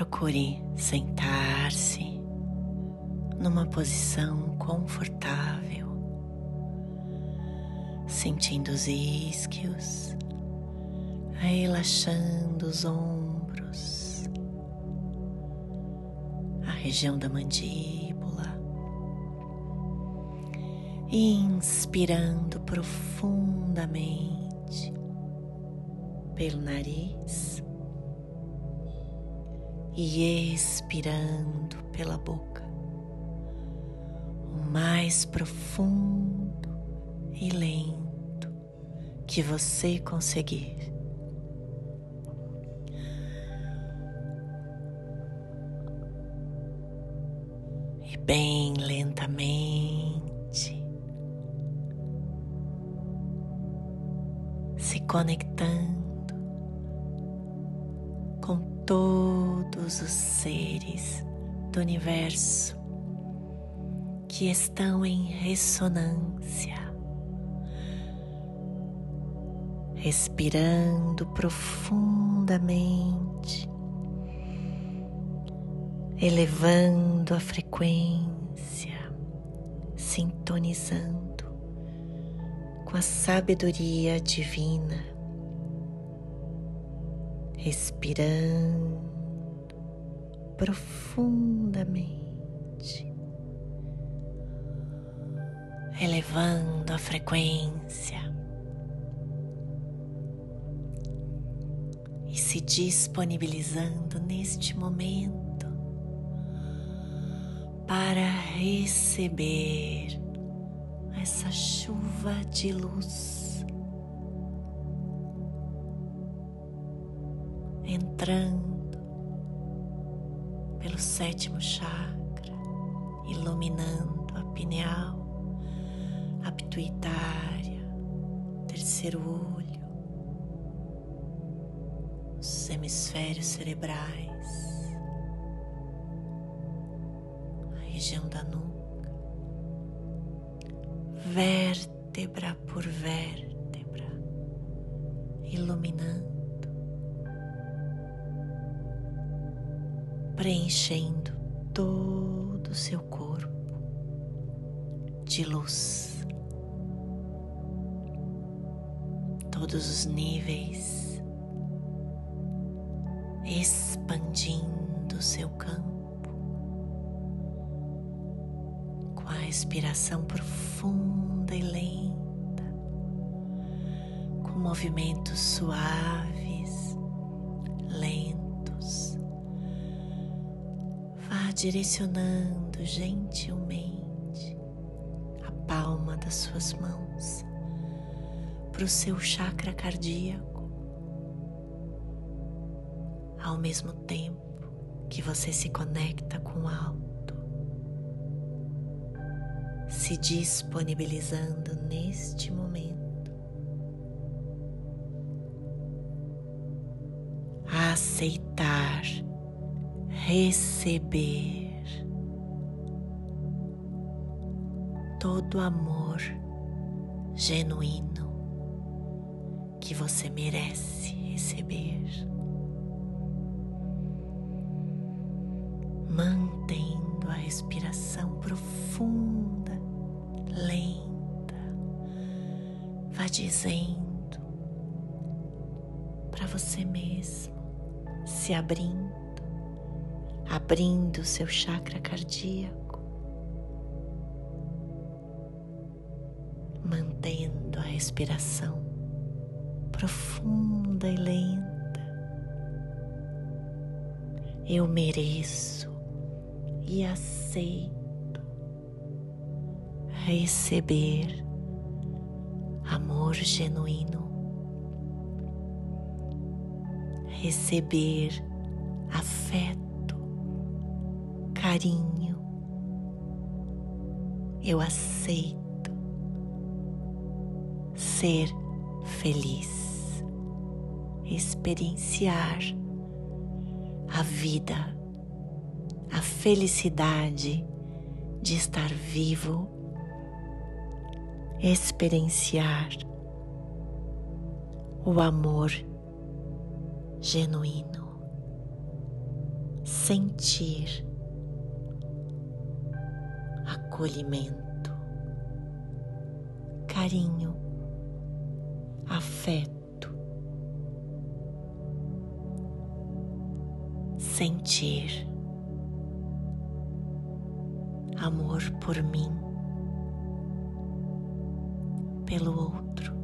Procure sentar-se numa posição confortável, sentindo os isquios, relaxando os ombros, a região da mandíbula, inspirando profundamente pelo nariz e expirando pela boca, o mais profundo e lento que você conseguir. E bem lentamente se conectando todos os seres do universo que estão em ressonância, respirando profundamente, elevando a frequência, sintonizando com a sabedoria divina respirando profundamente, elevando a frequência e se disponibilizando neste momento para receber essa chuva de luz entrando pelo sétimo chakra, iluminando a pineal, a pituitária, terceiro olho, os hemisférios cerebrais, a região da nuca, vértebra por vértebra, iluminando preenchendo todo o seu corpo de luz, todos os níveis, expandindo seu campo com a respiração profunda e lenta, com movimentos suaves, direcionando gentilmente a palma das suas mãos para o seu chakra cardíaco, ao mesmo tempo que você se conecta com o alto, se disponibilizando neste momento a aceitar receber todo amor genuíno que você merece receber. Mantendo a respiração profunda, lenta, vá dizendo para você mesmo, se abrindo abrindo seu chakra cardíaco, mantendo a respiração profunda e lenta. Eu mereço e aceito receber amor genuíno, receber afeto carinho. Eu aceito ser feliz, experienciar a vida, a felicidade de estar vivo, experienciar o amor genuíno sentir acolhimento, carinho, afeto, sentir amor por mim, pelo outro,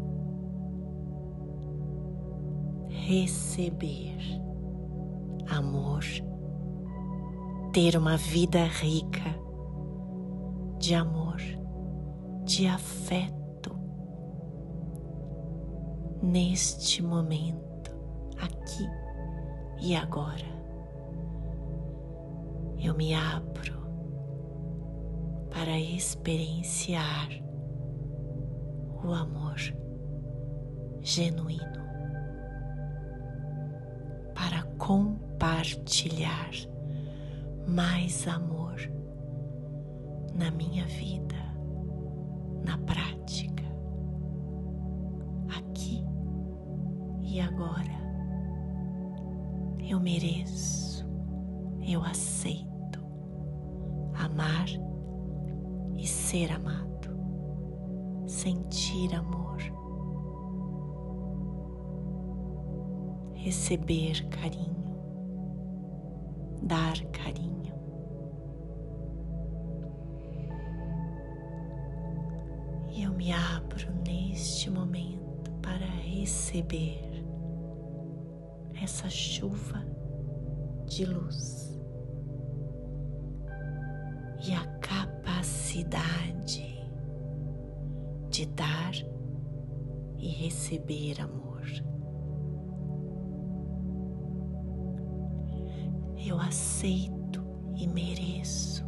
receber amor, ter uma vida rica de amor, de afeto neste momento, aqui e agora. Eu me abro para experienciar o amor genuíno, para compartilhar mais amor na minha vida, na prática, aqui e agora. Eu mereço, eu aceito amar e ser amado, sentir amor, receber carinho, dar carinho. Me abro neste momento para receber essa chuva de luz e a capacidade de dar e receber amor. Eu aceito e mereço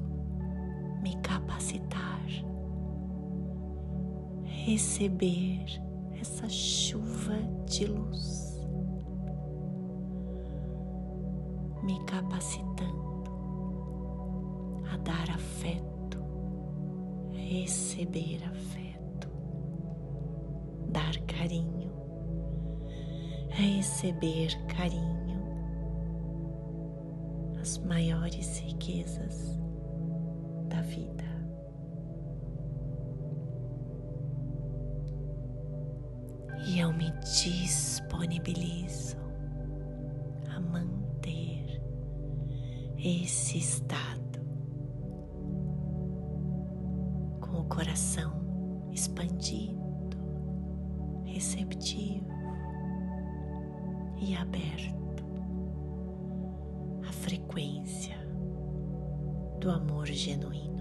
receber essa chuva de luz, me capacitando a dar afeto receber afeto, dar carinho, receber carinho, as maiores riquezas da vida. Disponibilizo a manter esse estado coração expandido, receptivo e aberto à frequência do amor genuíno.